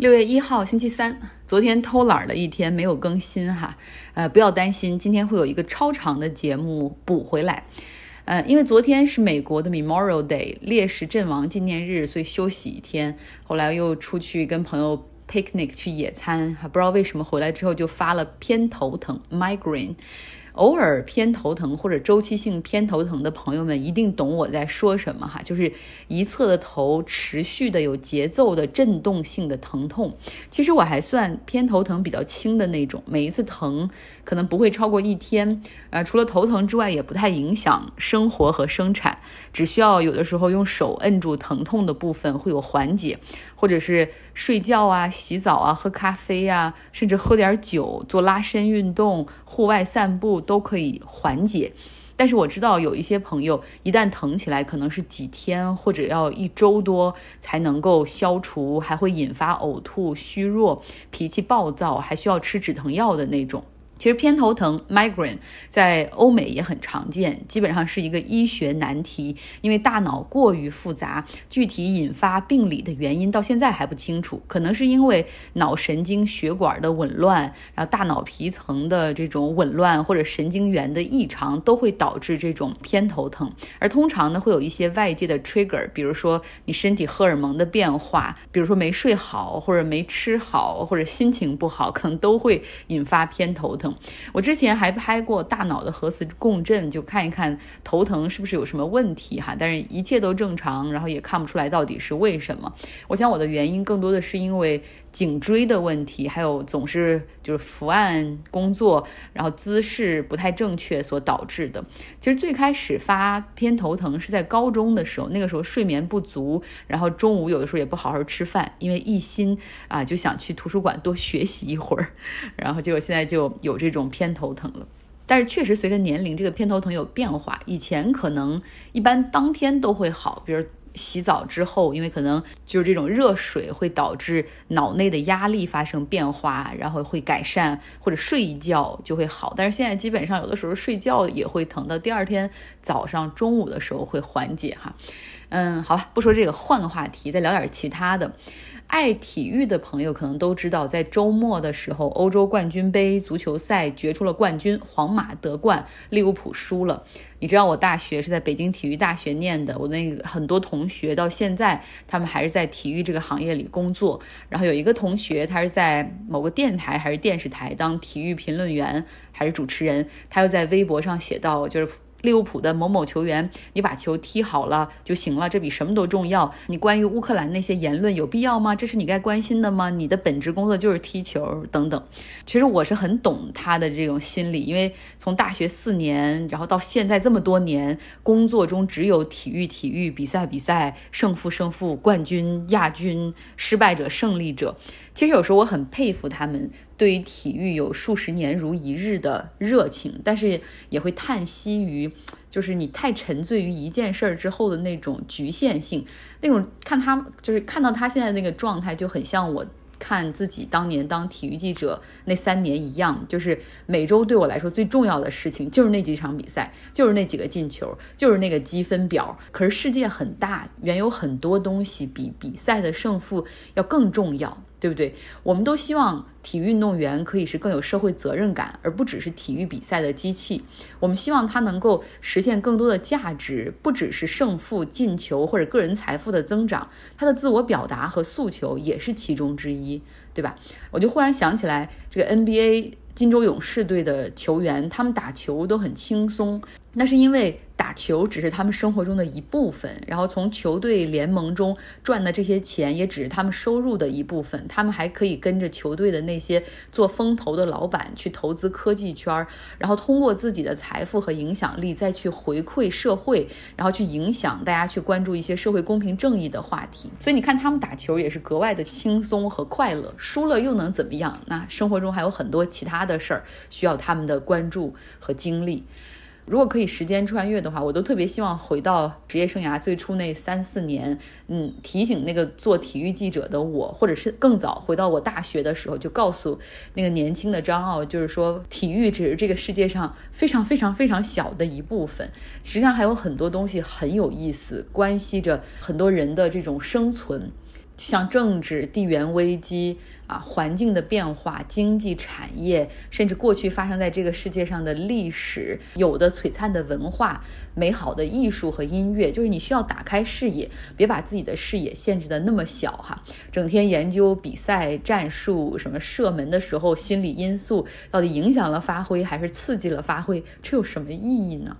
六月一号，星期三，昨天偷懒的一天，没有更新哈，呃，不要担心，今天会有一个超长的节目补回来，呃，因为昨天是美国的 Memorial Day 烈士阵亡纪念日，所以休息一天，后来又出去跟朋友 picnic 去野餐，还不知道为什么回来之后就发了偏头疼 migraine。偶尔偏头疼或者周期性偏头疼的朋友们一定懂我在说什么哈，就是一侧的头持续的有节奏的震动性的疼痛。其实我还算偏头疼比较轻的那种，每一次疼可能不会超过一天。呃，除了头疼之外，也不太影响生活和生产，只需要有的时候用手摁住疼痛的部分会有缓解，或者是睡觉啊、洗澡啊、喝咖啡呀，甚至喝点酒、做拉伸运动、户外散步。都可以缓解，但是我知道有一些朋友一旦疼起来，可能是几天或者要一周多才能够消除，还会引发呕吐、虚弱、脾气暴躁，还需要吃止疼药的那种。其实偏头疼 （migraine） 在欧美也很常见，基本上是一个医学难题，因为大脑过于复杂，具体引发病理的原因到现在还不清楚。可能是因为脑神经血管的紊乱，然后大脑皮层的这种紊乱或者神经元的异常，都会导致这种偏头疼。而通常呢，会有一些外界的 trigger，比如说你身体荷尔蒙的变化，比如说没睡好，或者没吃好，或者心情不好，可能都会引发偏头疼。我之前还拍过大脑的核磁共振，就看一看头疼是不是有什么问题哈，但是一切都正常，然后也看不出来到底是为什么。我想我的原因更多的是因为。颈椎的问题，还有总是就是伏案工作，然后姿势不太正确所导致的。其实最开始发偏头疼是在高中的时候，那个时候睡眠不足，然后中午有的时候也不好好吃饭，因为一心啊就想去图书馆多学习一会儿，然后结果现在就有这种偏头疼了。但是确实随着年龄，这个偏头疼有变化，以前可能一般当天都会好，比如。洗澡之后，因为可能就是这种热水会导致脑内的压力发生变化，然后会改善，或者睡一觉就会好。但是现在基本上有的时候睡觉也会疼，到第二天早上、中午的时候会缓解哈。嗯，好吧，不说这个，换个话题，再聊点其他的。爱体育的朋友可能都知道，在周末的时候，欧洲冠军杯足球赛决出了冠军，皇马得冠，利物浦输了。你知道我大学是在北京体育大学念的，我那个很多同学到现在他们还是在体育这个行业里工作。然后有一个同学，他是在某个电台还是电视台当体育评论员还是主持人，他又在微博上写到，就是。利物浦的某某球员，你把球踢好了就行了，这比什么都重要。你关于乌克兰那些言论有必要吗？这是你该关心的吗？你的本职工作就是踢球等等。其实我是很懂他的这种心理，因为从大学四年，然后到现在这么多年，工作中只有体育、体育比赛、比赛胜负、胜负、冠军、亚军、失败者、胜利者。其实有时候我很佩服他们对于体育有数十年如一日的热情，但是也会叹息于，就是你太沉醉于一件事儿之后的那种局限性，那种看他就是看到他现在那个状态，就很像我看自己当年当体育记者那三年一样，就是每周对我来说最重要的事情就是那几场比赛，就是那几个进球，就是那个积分表。可是世界很大，原有很多东西比比赛的胜负要更重要。对不对？我们都希望体育运动员可以是更有社会责任感，而不只是体育比赛的机器。我们希望他能够实现更多的价值，不只是胜负、进球或者个人财富的增长，他的自我表达和诉求也是其中之一，对吧？我就忽然想起来，这个 NBA 金州勇士队的球员，他们打球都很轻松，那是因为。打球只是他们生活中的一部分，然后从球队联盟中赚的这些钱也只是他们收入的一部分。他们还可以跟着球队的那些做风投的老板去投资科技圈，然后通过自己的财富和影响力再去回馈社会，然后去影响大家去关注一些社会公平正义的话题。所以你看他们打球也是格外的轻松和快乐，输了又能怎么样？那生活中还有很多其他的事儿需要他们的关注和精力。如果可以时间穿越的话，我都特别希望回到职业生涯最初那三四年，嗯，提醒那个做体育记者的我，或者是更早回到我大学的时候，就告诉那个年轻的张傲，就是说体育只是这个世界上非常非常非常小的一部分，实际上还有很多东西很有意思，关系着很多人的这种生存。像政治、地缘危机啊、环境的变化、经济产业，甚至过去发生在这个世界上的历史，有的璀璨的文化、美好的艺术和音乐，就是你需要打开视野，别把自己的视野限制的那么小哈。整天研究比赛战术，什么射门的时候心理因素到底影响了发挥还是刺激了发挥，这有什么意义呢？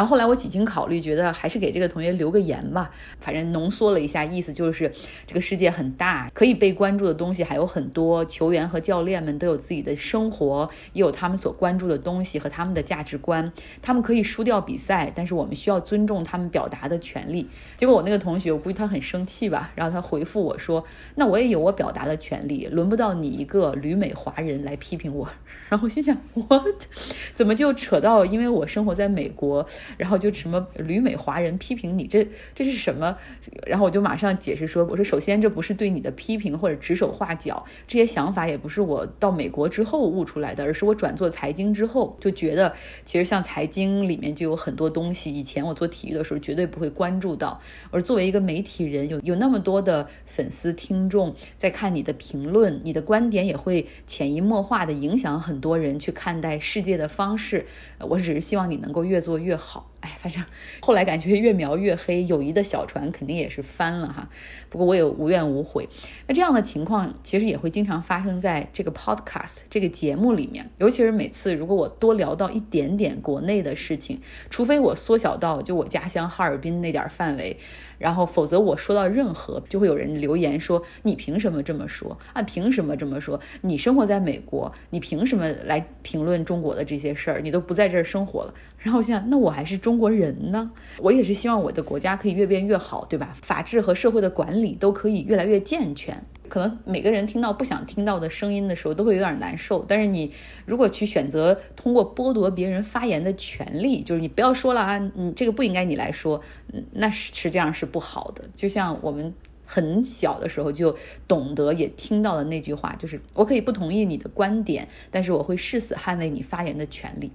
然后后来我几经考虑，觉得还是给这个同学留个言吧。反正浓缩了一下，意思就是这个世界很大，可以被关注的东西还有很多。球员和教练们都有自己的生活，也有他们所关注的东西和他们的价值观。他们可以输掉比赛，但是我们需要尊重他们表达的权利。结果我那个同学，我估计他很生气吧，然后他回复我说：“那我也有我表达的权利，轮不到你一个旅美华人来批评我。”然后我心想：“：“What？怎么就扯到因为我生活在美国？”然后就什么旅美华人批评你，这这是什么？然后我就马上解释说，我说首先这不是对你的批评或者指手画脚，这些想法也不是我到美国之后悟出来的，而是我转做财经之后就觉得，其实像财经里面就有很多东西，以前我做体育的时候绝对不会关注到。而作为一个媒体人，有有那么多的粉丝听众在看你的评论，你的观点也会潜移默化的影响很多人去看待世界的方式。我只是希望你能够越做越好。好，哎，反正后来感觉越描越黑，友谊的小船肯定也是翻了哈。不过我也无怨无悔。那这样的情况其实也会经常发生在这个 podcast 这个节目里面，尤其是每次如果我多聊到一点点国内的事情，除非我缩小到就我家乡哈尔滨那点范围。然后，否则我说到任何，就会有人留言说：“你凭什么这么说？啊，凭什么这么说？你生活在美国，你凭什么来评论中国的这些事儿？你都不在这儿生活了。”然后我想，那我还是中国人呢，我也是希望我的国家可以越变越好，对吧？法治和社会的管理都可以越来越健全。可能每个人听到不想听到的声音的时候，都会有点难受。但是你如果去选择通过剥夺别人发言的权利，就是你不要说了啊，你这个不应该你来说，那是实际上是不好的。就像我们很小的时候就懂得也听到的那句话，就是我可以不同意你的观点，但是我会誓死捍卫你发言的权利。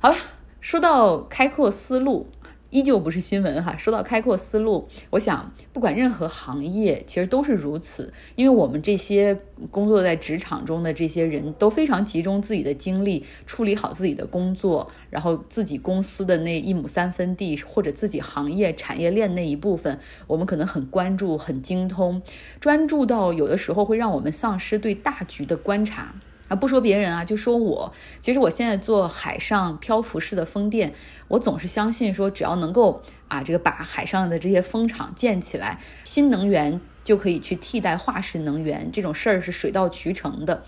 好了，说到开阔思路。依旧不是新闻哈。说到开阔思路，我想不管任何行业，其实都是如此。因为我们这些工作在职场中的这些人都非常集中自己的精力，处理好自己的工作，然后自己公司的那一亩三分地，或者自己行业产业链那一部分，我们可能很关注、很精通，专注到有的时候会让我们丧失对大局的观察。啊，不说别人啊，就说我。其实我现在做海上漂浮式的风电，我总是相信说，只要能够啊，这个把海上的这些风场建起来，新能源就可以去替代化石能源，这种事儿是水到渠成的。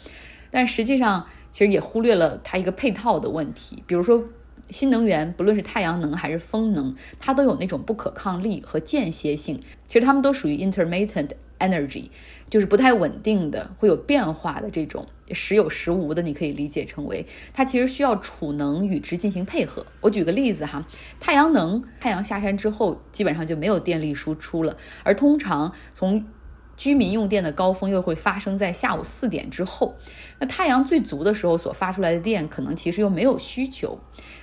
但实际上，其实也忽略了它一个配套的问题，比如说新能源，不论是太阳能还是风能，它都有那种不可抗力和间歇性，其实它们都属于 intermittent energy。就是不太稳定的，会有变化的这种时有时无的，你可以理解成为它其实需要储能与之进行配合。我举个例子哈，太阳能，太阳下山之后基本上就没有电力输出了，而通常从居民用电的高峰又会发生在下午四点之后，那太阳最足的时候所发出来的电可能其实又没有需求。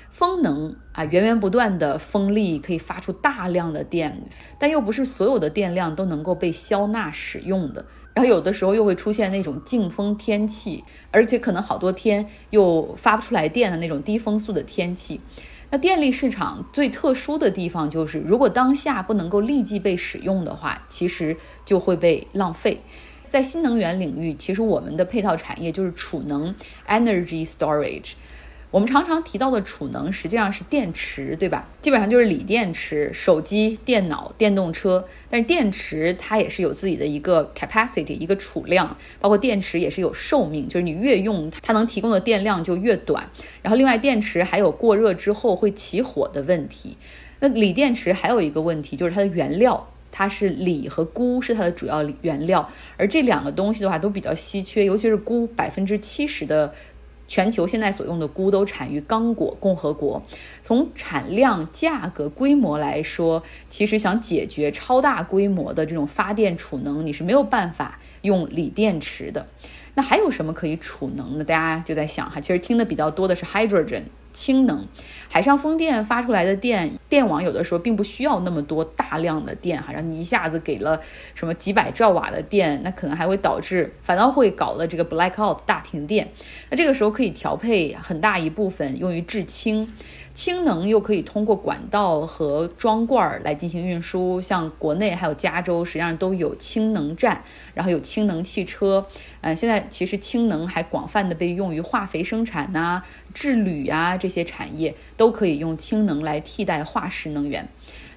风能啊，源源不断的风力可以发出大量的电，但又不是所有的电量都能够被消纳使用的。然后有的时候又会出现那种静风天气，而且可能好多天又发不出来电的那种低风速的天气。那电力市场最特殊的地方就是，如果当下不能够立即被使用的话，其实就会被浪费。在新能源领域，其实我们的配套产业就是储能 （energy storage）。我们常常提到的储能实际上是电池，对吧？基本上就是锂电池，手机、电脑、电动车。但是电池它也是有自己的一个 capacity，一个储量，包括电池也是有寿命，就是你越用它能提供的电量就越短。然后另外电池还有过热之后会起火的问题。那锂电池还有一个问题就是它的原料，它是锂和钴是它的主要原料，而这两个东西的话都比较稀缺，尤其是钴，百分之七十的。全球现在所用的钴都产于刚果共和国。从产量、价格、规模来说，其实想解决超大规模的这种发电储能，你是没有办法用锂电池的。那还有什么可以储能呢？大家就在想哈，其实听的比较多的是 hydrogen 氢能，海上风电发出来的电电网有的时候并不需要那么多大量的电哈，让你一下子给了什么几百兆瓦的电，那可能还会导致反倒会搞了这个 blackout 大停电。那这个时候可以调配很大一部分用于制氢。氢能又可以通过管道和装罐来进行运输，像国内还有加州，实际上都有氢能站，然后有氢能汽车。呃，现在其实氢能还广泛的被用于化肥生产呐、制铝啊这些产业，都可以用氢能来替代化石能源。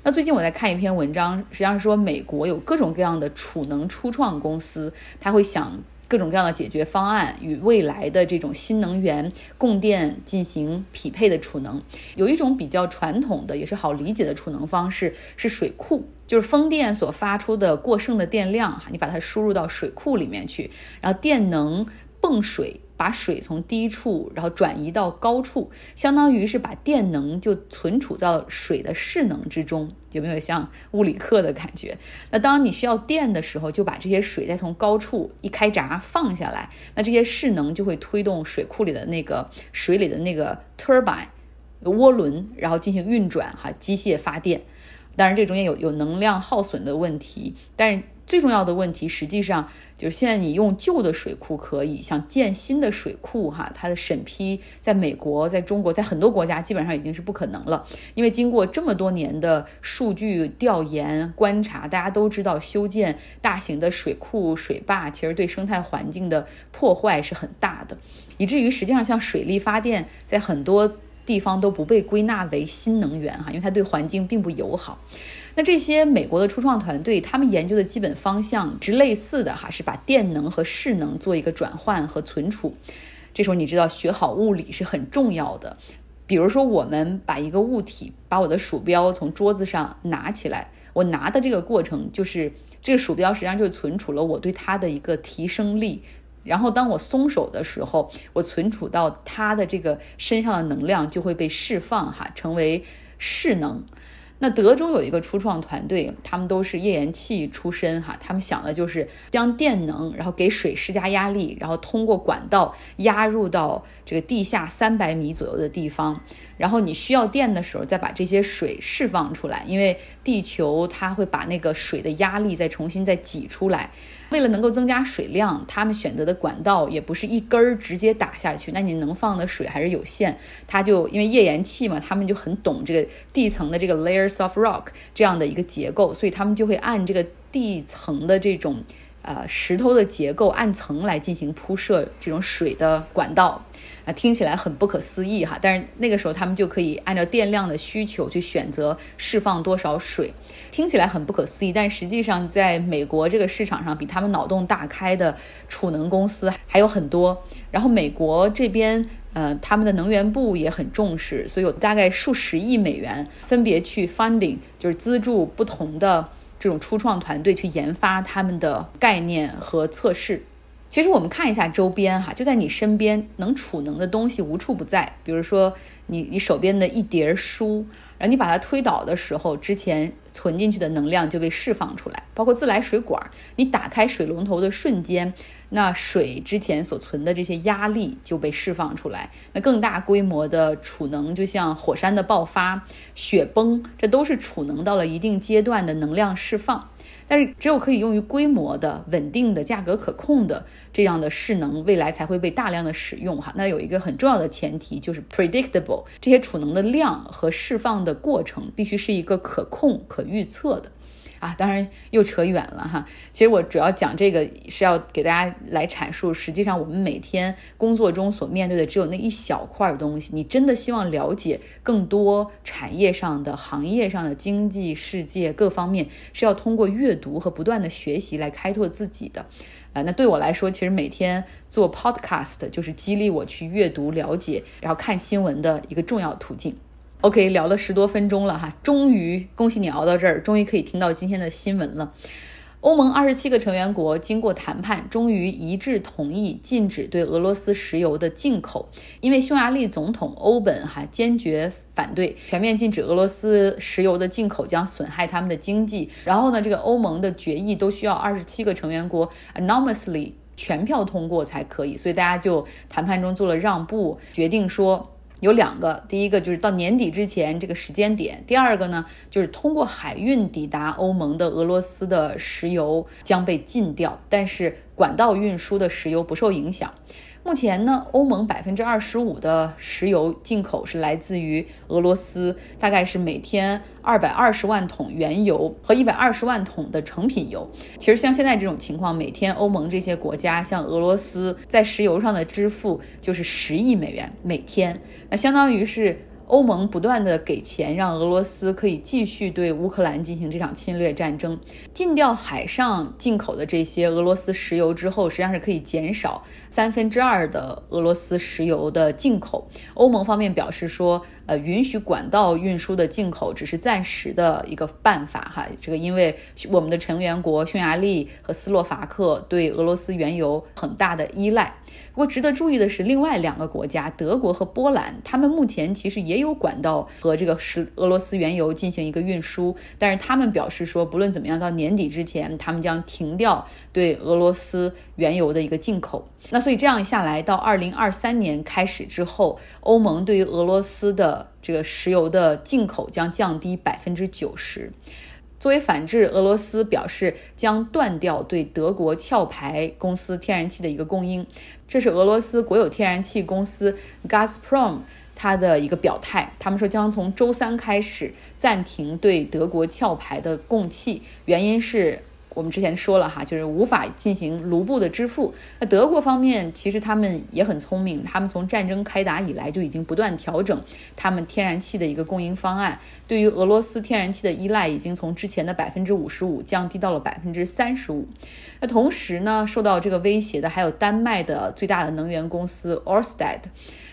那最近我在看一篇文章，实际上说美国有各种各样的储能初创公司，他会想。各种各样的解决方案与未来的这种新能源供电进行匹配的储能，有一种比较传统的也是好理解的储能方式是水库，就是风电所发出的过剩的电量哈，你把它输入到水库里面去，然后电能泵水。把水从低处，然后转移到高处，相当于是把电能就存储到水的势能之中，有没有像物理课的感觉？那当你需要电的时候，就把这些水再从高处一开闸放下来，那这些势能就会推动水库里的那个水里的那个 turbine 涡轮，然后进行运转哈，机械发电。当然，这中间有有能量耗损的问题，但是最重要的问题实际上就是现在你用旧的水库可以，想建新的水库哈，它的审批在美国、在中国、在很多国家基本上已经是不可能了，因为经过这么多年的数据调研观察，大家都知道修建大型的水库、水坝其实对生态环境的破坏是很大的，以至于实际上像水力发电在很多。地方都不被归纳为新能源哈，因为它对环境并不友好。那这些美国的初创团队，他们研究的基本方向是类似的哈，是把电能和势能做一个转换和存储。这时候你知道学好物理是很重要的。比如说，我们把一个物体，把我的鼠标从桌子上拿起来，我拿的这个过程就是这个鼠标实际上就存储了我对它的一个提升力。然后当我松手的时候，我存储到它的这个身上的能量就会被释放哈，成为势能。那德州有一个初创团队，他们都是页岩气出身哈，他们想的就是将电能，然后给水施加压力，然后通过管道压入到这个地下三百米左右的地方，然后你需要电的时候再把这些水释放出来，因为地球它会把那个水的压力再重新再挤出来。为了能够增加水量，他们选择的管道也不是一根儿直接打下去，那你能放的水还是有限。他就因为页岩气嘛，他们就很懂这个地层的这个 layers of rock 这样的一个结构，所以他们就会按这个地层的这种呃石头的结构按层来进行铺设这种水的管道。啊，听起来很不可思议哈，但是那个时候他们就可以按照电量的需求去选择释放多少水，听起来很不可思议，但实际上在美国这个市场上，比他们脑洞大开的储能公司还有很多。然后美国这边，呃，他们的能源部也很重视，所以有大概数十亿美元分别去 funding，就是资助不同的这种初创团队去研发他们的概念和测试。其实我们看一下周边哈，就在你身边能储能的东西无处不在。比如说你你手边的一叠书，然后你把它推倒的时候，之前存进去的能量就被释放出来。包括自来水管，你打开水龙头的瞬间，那水之前所存的这些压力就被释放出来。那更大规模的储能，就像火山的爆发、雪崩，这都是储能到了一定阶段的能量释放。但是只有可以用于规模的、稳定的、价格可控的这样的势能，未来才会被大量的使用哈。那有一个很重要的前提就是 predictable，这些储能的量和释放的过程必须是一个可控、可预测的。啊，当然又扯远了哈。其实我主要讲这个是要给大家来阐述，实际上我们每天工作中所面对的只有那一小块东西。你真的希望了解更多产业上的、行业上的经济世界各方面，是要通过阅读和不断的学习来开拓自己的。啊，那对我来说，其实每天做 podcast 就是激励我去阅读、了解，然后看新闻的一个重要途径。OK，聊了十多分钟了哈，终于恭喜你熬到这儿，终于可以听到今天的新闻了。欧盟二十七个成员国经过谈判，终于一致同意禁止对俄罗斯石油的进口。因为匈牙利总统欧本哈坚决反对全面禁止俄罗斯石油的进口，将损害他们的经济。然后呢，这个欧盟的决议都需要二十七个成员国 anonymously 全票通过才可以，所以大家就谈判中做了让步，决定说。有两个，第一个就是到年底之前这个时间点，第二个呢就是通过海运抵达欧盟的俄罗斯的石油将被禁掉，但是管道运输的石油不受影响。目前呢，欧盟百分之二十五的石油进口是来自于俄罗斯，大概是每天二百二十万桶原油和一百二十万桶的成品油。其实像现在这种情况，每天欧盟这些国家向俄罗斯在石油上的支付就是十亿美元每天，那相当于是。欧盟不断的给钱，让俄罗斯可以继续对乌克兰进行这场侵略战争。禁掉海上进口的这些俄罗斯石油之后，实际上是可以减少三分之二的俄罗斯石油的进口。欧盟方面表示说。呃，允许管道运输的进口只是暂时的一个办法哈。这个因为我们的成员国匈牙利和斯洛伐克对俄罗斯原油很大的依赖。不过值得注意的是，另外两个国家德国和波兰，他们目前其实也有管道和这个是俄罗斯原油进行一个运输，但是他们表示说，不论怎么样，到年底之前，他们将停掉对俄罗斯原油的一个进口。那所以这样下来，到二零二三年开始之后，欧盟对于俄罗斯的这个石油的进口将降低百分之九十。作为反制，俄罗斯表示将断掉对德国壳牌公司天然气的一个供应。这是俄罗斯国有天然气公司 Gazprom 它的一个表态。他们说将从周三开始暂停对德国壳牌的供气，原因是。我们之前说了哈，就是无法进行卢布的支付。那德国方面其实他们也很聪明，他们从战争开打以来就已经不断调整他们天然气的一个供应方案，对于俄罗斯天然气的依赖已经从之前的百分之五十五降低到了百分之三十五。那同时呢，受到这个威胁的还有丹麦的最大的能源公司 Orsted。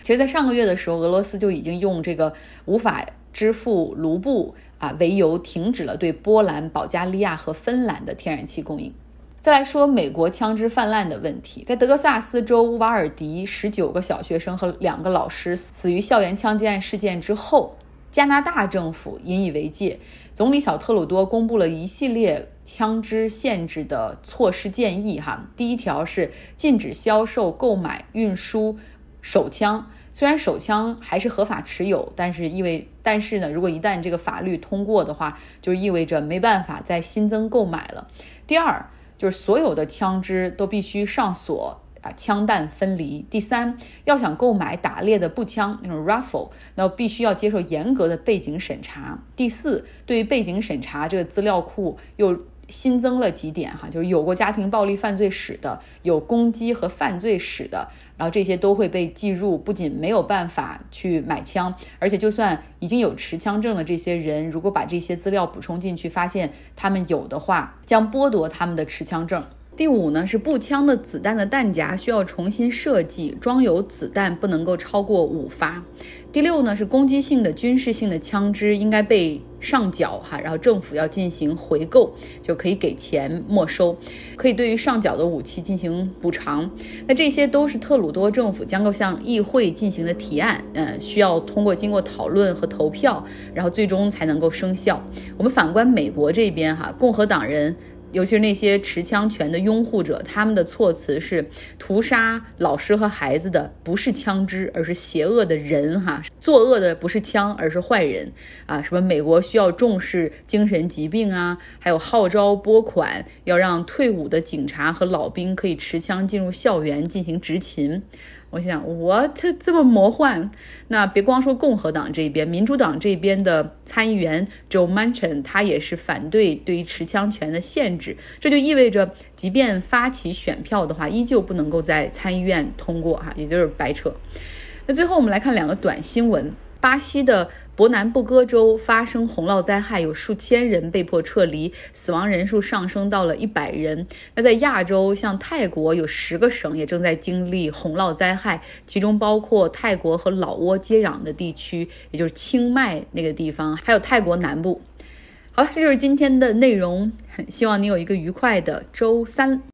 其实，在上个月的时候，俄罗斯就已经用这个无法支付卢布。啊，为由停止了对波兰、保加利亚和芬兰的天然气供应。再来说美国枪支泛滥的问题，在德克萨斯州乌瓦尔迪，十九个小学生和两个老师死于校园枪击案事件之后，加拿大政府引以为戒，总理小特鲁多公布了一系列枪支限制的措施建议。哈，第一条是禁止销售、购买、运输手枪。虽然手枪还是合法持有，但是意味，但是呢，如果一旦这个法律通过的话，就意味着没办法再新增购买了。第二，就是所有的枪支都必须上锁啊，枪弹分离。第三，要想购买打猎的步枪那种 rifle，那必须要接受严格的背景审查。第四，对于背景审查这个资料库又新增了几点哈，就是有过家庭暴力犯罪史的，有攻击和犯罪史的。然后这些都会被计入，不仅没有办法去买枪，而且就算已经有持枪证的这些人，如果把这些资料补充进去，发现他们有的话，将剥夺他们的持枪证。第五呢，是步枪的子弹的弹夹需要重新设计，装有子弹不能够超过五发。第六呢，是攻击性的军事性的枪支应该被上缴哈，然后政府要进行回购，就可以给钱没收，可以对于上缴的武器进行补偿。那这些都是特鲁多政府将够向议会进行的提案，嗯，需要通过经过讨论和投票，然后最终才能够生效。我们反观美国这边哈，共和党人。尤其是那些持枪权的拥护者，他们的措辞是：屠杀老师和孩子的不是枪支，而是邪恶的人。哈，作恶的不是枪，而是坏人。啊，什么美国需要重视精神疾病啊，还有号召拨款，要让退伍的警察和老兵可以持枪进入校园进行执勤。我想，what 这么魔幻？那别光说共和党这边，民主党这边的参议员 Joe Manchin，他也是反对对于持枪权的限制。这就意味着，即便发起选票的话，依旧不能够在参议院通过，哈，也就是白扯。那最后我们来看两个短新闻。巴西的伯南布哥州发生洪涝灾害，有数千人被迫撤离，死亡人数上升到了一百人。那在亚洲，像泰国有十个省也正在经历洪涝灾害，其中包括泰国和老挝接壤的地区，也就是清迈那个地方，还有泰国南部。好了，这就是今天的内容，希望你有一个愉快的周三。